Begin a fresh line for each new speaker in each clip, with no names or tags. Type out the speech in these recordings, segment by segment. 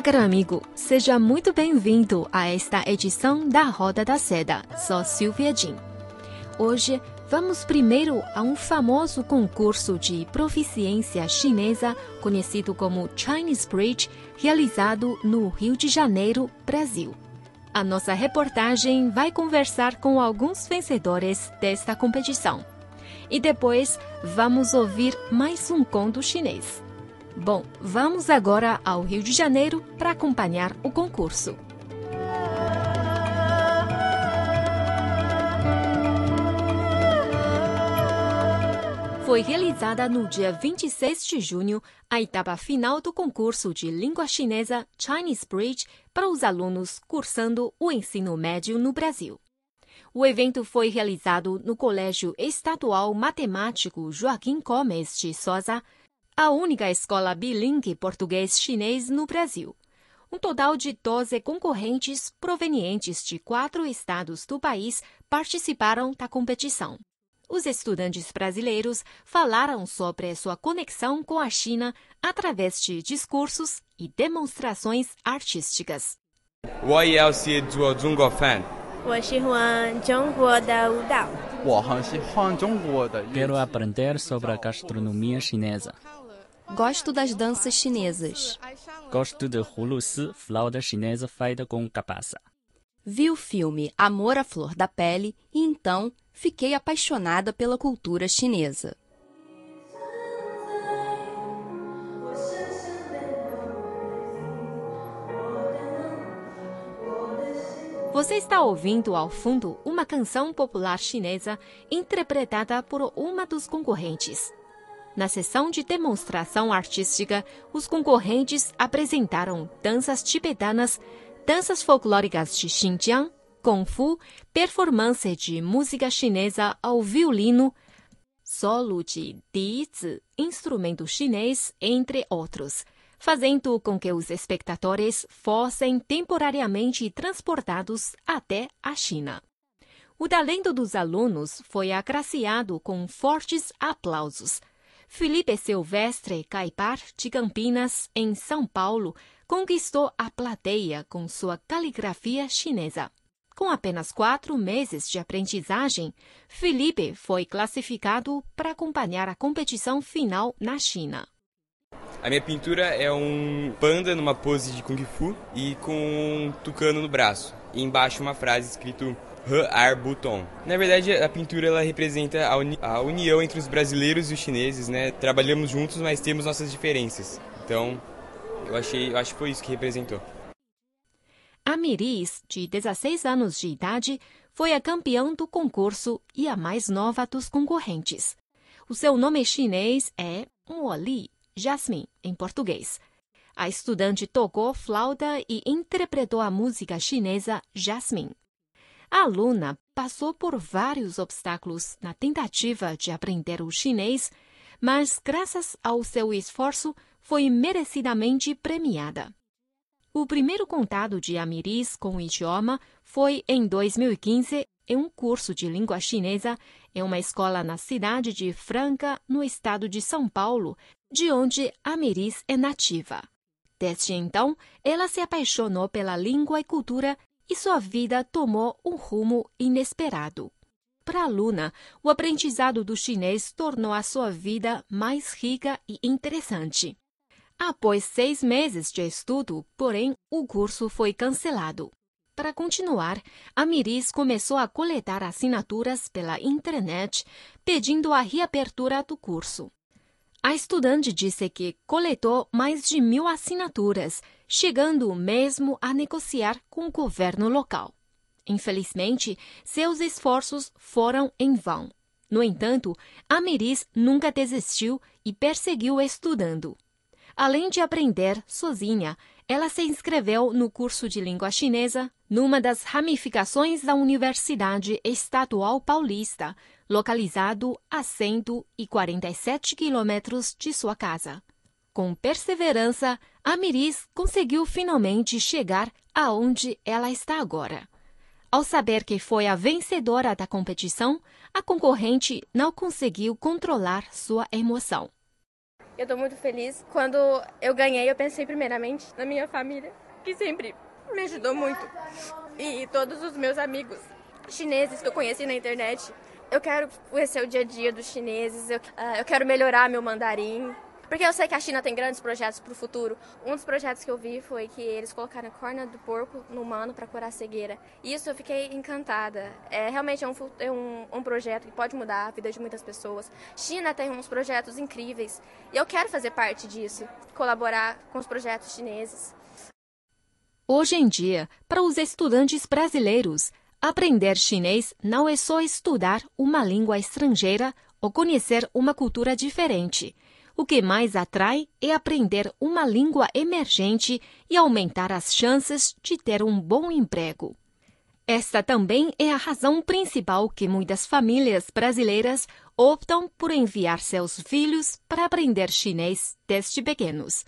Olá, caro amigo. Seja muito bem-vindo a esta edição da Roda da Seda. Sou Silvia Jin. Hoje, vamos primeiro a um famoso concurso de proficiência chinesa conhecido como Chinese Bridge, realizado no Rio de Janeiro, Brasil. A nossa reportagem vai conversar com alguns vencedores desta competição. E depois, vamos ouvir mais um conto chinês. Bom, vamos agora ao Rio de Janeiro para acompanhar o concurso. Foi realizada no dia 26 de junho a etapa final do concurso de língua chinesa Chinese Bridge para os alunos cursando o ensino médio no Brasil. O evento foi realizado no Colégio Estadual Matemático Joaquim Gomes de Souza, a única escola bilingue português-chinês no Brasil. Um total de 12 concorrentes provenientes de quatro estados do país participaram da competição. Os estudantes brasileiros falaram sobre sua conexão com a China através de discursos e demonstrações artísticas.
我也要学做中国饭。
我喜欢中国的舞蹈。
我很喜欢中国的乐
Quero aprender sobre a gastronomia chinesa.
Gosto das danças chinesas.
Gosto de hulusi, flauta chinesa feita com cabaça.
Vi o filme Amor à Flor da Pele e então fiquei apaixonada pela cultura chinesa.
Você está ouvindo ao fundo uma canção popular chinesa interpretada por uma dos concorrentes. Na sessão de demonstração artística, os concorrentes apresentaram danças tibetanas, danças folclóricas de Xinjiang, Kung Fu, performance de música chinesa ao violino, solo de dizi, instrumento chinês, entre outros, fazendo com que os espectadores fossem temporariamente transportados até a China. O talento dos alunos foi agraciado com fortes aplausos. Felipe Silvestre Caipar, de Campinas, em São Paulo, conquistou a plateia com sua caligrafia chinesa. Com apenas quatro meses de aprendizagem, Felipe foi classificado para acompanhar a competição final na China.
A minha pintura é um panda numa pose de kung fu e com um tucano no braço. E embaixo uma frase escrito Ar Buton. Na verdade, a pintura ela representa a, uni a união entre os brasileiros e os chineses, né? Trabalhamos juntos, mas temos nossas diferenças. Então, eu achei, eu acho que foi isso que representou.
A Miris, de 16 anos de idade, foi a campeã do concurso e a mais nova dos concorrentes. O seu nome chinês é Li, Jasmine, em português. A estudante tocou flauta e interpretou a música chinesa Jasmine. A aluna passou por vários obstáculos na tentativa de aprender o chinês, mas, graças ao seu esforço, foi merecidamente premiada. O primeiro contato de Amiris com o idioma foi em 2015 em um curso de língua chinesa em uma escola na cidade de Franca, no estado de São Paulo, de onde Amiris é nativa. Desde então, ela se apaixonou pela língua e cultura e sua vida tomou um rumo inesperado. Para a aluna, o aprendizado do chinês tornou a sua vida mais rica e interessante. Após seis meses de estudo, porém, o curso foi cancelado. Para continuar, a Miris começou a coletar assinaturas pela internet, pedindo a reabertura do curso. A estudante disse que coletou mais de mil assinaturas, chegando mesmo a negociar com o governo local. Infelizmente, seus esforços foram em vão. No entanto, a Miris nunca desistiu e perseguiu estudando. Além de aprender sozinha, ela se inscreveu no curso de língua chinesa numa das ramificações da Universidade Estadual Paulista, localizado a 147 quilômetros de sua casa. Com perseverança, a Miris conseguiu finalmente chegar aonde ela está agora. Ao saber que foi a vencedora da competição, a concorrente não conseguiu controlar sua emoção.
Eu estou muito feliz. Quando eu ganhei, eu pensei primeiramente na minha família, que sempre me ajudou muito. E todos os meus amigos chineses que eu conheci na internet. Eu quero conhecer o dia a dia dos chineses, eu, uh, eu quero melhorar meu mandarim, porque eu sei que a China tem grandes projetos para o futuro. Um dos projetos que eu vi foi que eles colocaram a corna do porco no humano para curar a cegueira. E isso eu fiquei encantada. É realmente é um, é um, um projeto que pode mudar a vida de muitas pessoas. China tem uns projetos incríveis e eu quero fazer parte disso, colaborar com os projetos chineses.
Hoje em dia, para os estudantes brasileiros, aprender chinês não é só estudar uma língua estrangeira ou conhecer uma cultura diferente. O que mais atrai é aprender uma língua emergente e aumentar as chances de ter um bom emprego. Esta também é a razão principal que muitas famílias brasileiras optam por enviar seus filhos para aprender chinês desde pequenos.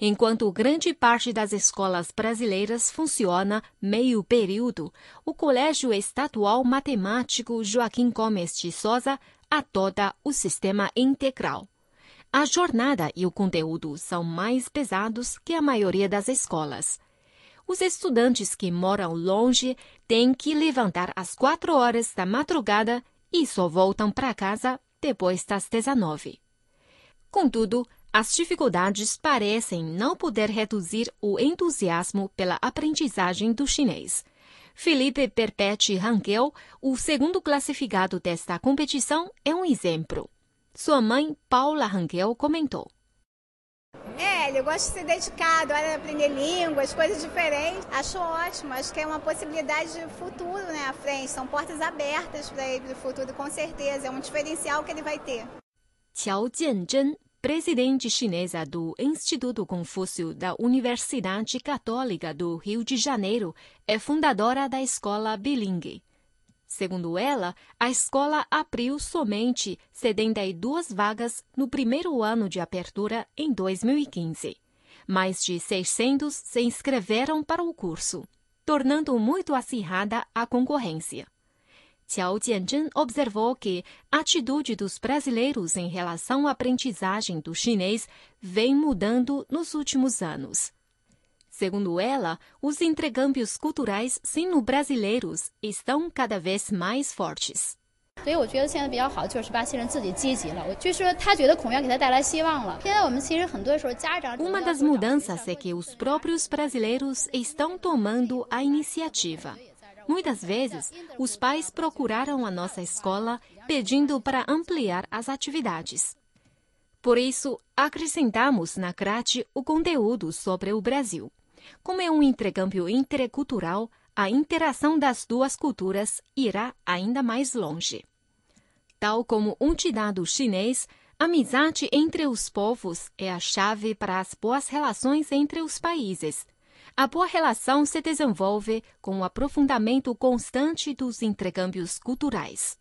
Enquanto grande parte das escolas brasileiras funciona meio período, o Colégio Estadual Matemático Joaquim Gomes de Souza adota o sistema integral. A jornada e o conteúdo são mais pesados que a maioria das escolas. Os estudantes que moram longe têm que levantar às quatro horas da madrugada e só voltam para casa depois das 19. Contudo, as dificuldades parecem não poder reduzir o entusiasmo pela aprendizagem do chinês. Felipe Perpete Rangel, o segundo classificado desta competição, é um exemplo. Sua mãe, Paula Rangel, comentou.
É, ele gosta de ser dedicado, olha, aprender línguas, coisas diferentes. Acho ótimo, acho que é uma possibilidade de futuro né, à frente. São portas abertas para ele para o futuro, com certeza. É um diferencial que ele vai ter.
Qiao Jianzhen, presidente chinesa do Instituto Confúcio da Universidade Católica do Rio de Janeiro, é fundadora da escola bilingue. Segundo ela, a escola abriu somente 72 vagas no primeiro ano de abertura em 2015. Mais de 600 se inscreveram para o curso, tornando muito acirrada a concorrência. Qiao Jianzhen observou que a atitude dos brasileiros em relação à aprendizagem do chinês vem mudando nos últimos anos. Segundo ela, os intercâmbios culturais sino-brasileiros estão cada vez mais fortes. Uma das mudanças é que os próprios brasileiros estão tomando a iniciativa. Muitas vezes, os pais procuraram a nossa escola pedindo para ampliar as atividades. Por isso, acrescentamos na grade o conteúdo sobre o Brasil. Como é um intercâmbio intercultural, a interação das duas culturas irá ainda mais longe. Tal como um ditado chinês, amizade entre os povos é a chave para as boas relações entre os países. A boa relação se desenvolve com o aprofundamento constante dos intercâmbios culturais.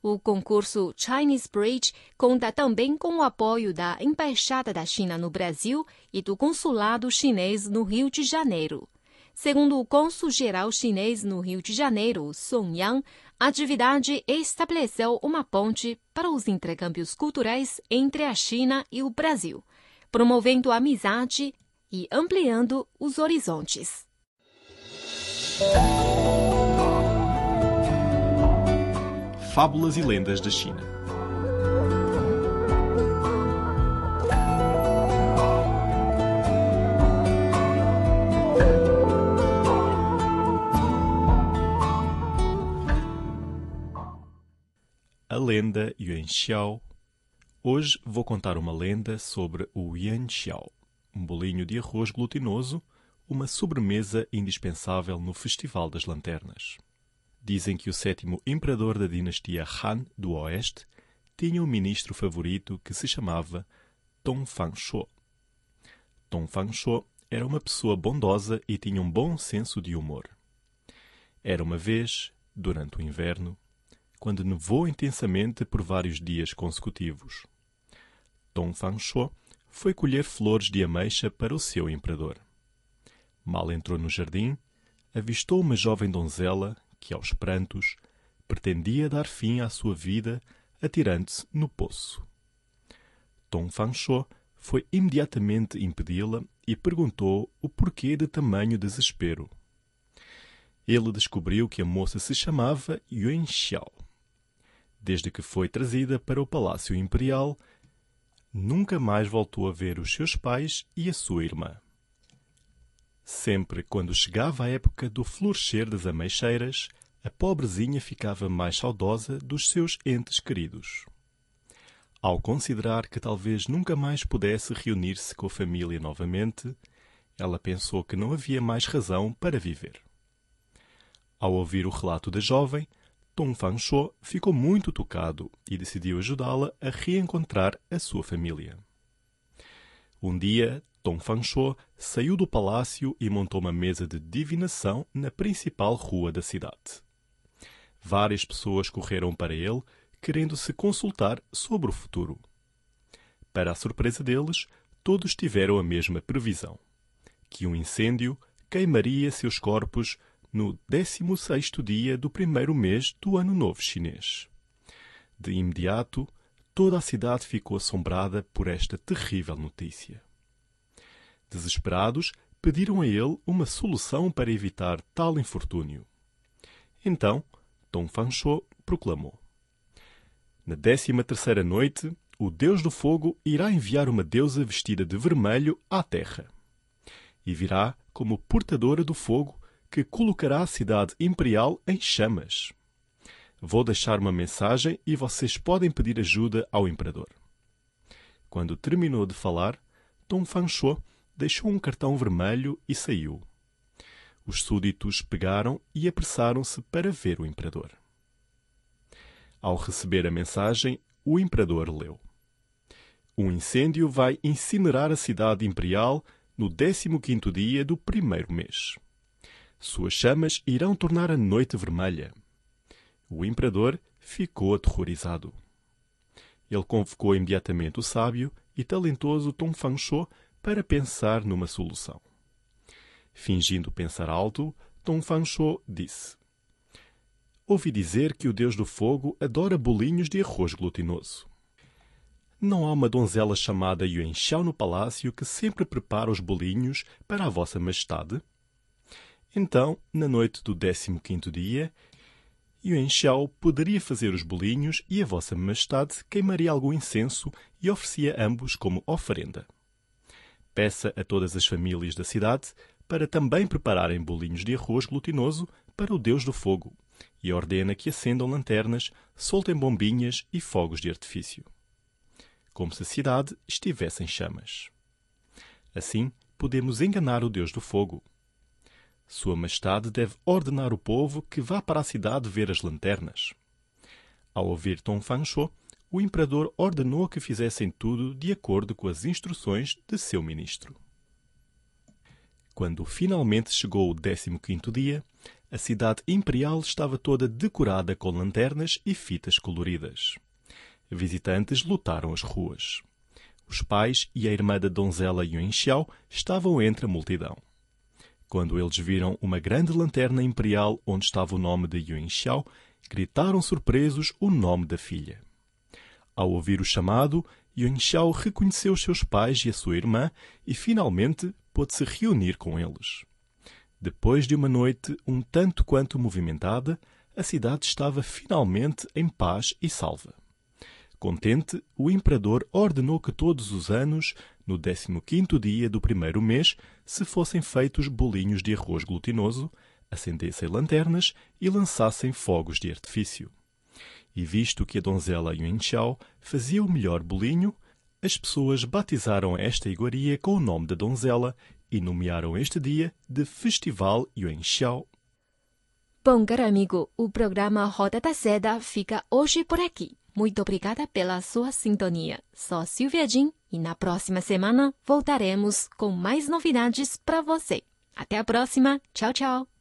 O concurso Chinese Bridge conta também com o apoio da Embaixada da China no Brasil e do Consulado Chinês no Rio de Janeiro. Segundo o cônsul-geral chinês no Rio de Janeiro, Song Yang, a atividade estabeleceu uma ponte para os intercâmbios culturais entre a China e o Brasil, promovendo amizade e ampliando os horizontes.
Fábulas e lendas da China. A lenda Yuan Xiao. Hoje vou contar uma lenda sobre o Yuan Xiao, um bolinho de arroz glutinoso, uma sobremesa indispensável no Festival das Lanternas. Dizem que o sétimo imperador da dinastia Han do Oeste tinha um ministro favorito que se chamava Dong Fangshuo. Dong Fangshuo era uma pessoa bondosa e tinha um bom senso de humor. Era uma vez, durante o inverno, quando nevou intensamente por vários dias consecutivos. Dong Fangshuo foi colher flores de ameixa para o seu imperador. Mal entrou no jardim, avistou uma jovem donzela que, aos prantos, pretendia dar fim à sua vida atirando-se no poço. Dong Fangshuo foi imediatamente impedi-la e perguntou o porquê de tamanho desespero. Ele descobriu que a moça se chamava Yuan Xiao. Desde que foi trazida para o Palácio Imperial, nunca mais voltou a ver os seus pais e a sua irmã. Sempre quando chegava a época do florescer das ameixeiras, a pobrezinha ficava mais saudosa dos seus entes queridos. Ao considerar que talvez nunca mais pudesse reunir-se com a família novamente, ela pensou que não havia mais razão para viver. Ao ouvir o relato da jovem, Dong Fangshuo ficou muito tocado e decidiu ajudá-la a reencontrar a sua família. Um dia, Dong Fangshuo saiu do palácio e montou uma mesa de divinação na principal rua da cidade. Várias pessoas correram para ele, querendo se consultar sobre o futuro. Para a surpresa deles, todos tiveram a mesma previsão: que um incêndio queimaria seus corpos no 16º dia do primeiro mês do Ano Novo Chinês. De imediato, toda a cidade ficou assombrada por esta terrível notícia. Desesperados, pediram a ele uma solução para evitar tal infortúnio. Então, Dong Fangshuo proclamou: Na décima terceira noite, o Deus do Fogo irá enviar uma deusa vestida de vermelho à Terra. E virá como portadora do fogo que colocará a cidade imperial em chamas. Vou deixar uma mensagem e vocês podem pedir ajuda ao imperador. Quando terminou de falar, Dong Fangshuo deixou um cartão vermelho e saiu. Os súditos pegaram e apressaram-se para ver o imperador. Ao receber a mensagem, o imperador leu: Um incêndio vai incinerar a cidade imperial no 15º dia do primeiro mês. Suas chamas irão tornar a noite vermelha. O imperador ficou aterrorizado. Ele convocou imediatamente o sábio e talentoso Tom Fangshuo para pensar numa solução. Fingindo pensar alto, Tom Fangshuo disse: Ouvi dizer que o deus do fogo adora bolinhos de arroz glutinoso. Não há uma donzela chamada Yuan Xiao no palácio que sempre prepara os bolinhos para a vossa majestade? Então, na noite do 15º dia, Yuan Xiao poderia fazer os bolinhos e a vossa majestade queimaria algum incenso e oferecia ambos como oferenda. Peça a todas as famílias da cidade para também prepararem bolinhos de arroz glutinoso para o Deus do Fogo e ordena que acendam lanternas, soltem bombinhas e fogos de artifício. Como se a cidade estivesse em chamas. Assim, podemos enganar o Deus do Fogo sua Majestade deve ordenar o povo que vá para a cidade ver as lanternas. Ao ouvir Tom Fangshuo, o imperador ordenou que fizessem tudo de acordo com as instruções de seu ministro. Quando finalmente chegou o 15º dia, a cidade imperial estava toda decorada com lanternas e fitas coloridas. Visitantes lotaram as ruas. Os pais e a irmã da donzela Yuan Xiao estavam entre a multidão. Quando eles viram uma grande lanterna imperial onde estava o nome de Yuan Xiao, gritaram surpresos o nome da filha. Ao ouvir o chamado, Yuan Xiao reconheceu seus pais e a sua irmã e finalmente pôde se reunir com eles. Depois de uma noite um tanto quanto movimentada, a cidade estava finalmente em paz e salva. Contente, o imperador ordenou que todos os anos, no 15º dia do primeiro mês, se fossem feitos bolinhos de arroz glutinoso, acendessem lanternas e lançassem fogos de artifício. E visto que a donzela Yuan Xiao fazia o melhor bolinho, as pessoas batizaram esta iguaria com o nome da donzela e nomearam este dia de Festival Yuan Xiao.
Bom, caro amigo, o programa Roda da Seda fica hoje por aqui. Muito obrigada pela sua sintonia. Sou Silvia Jin E na próxima semana voltaremos com mais novidades para você. Até a próxima. Tchau, tchau.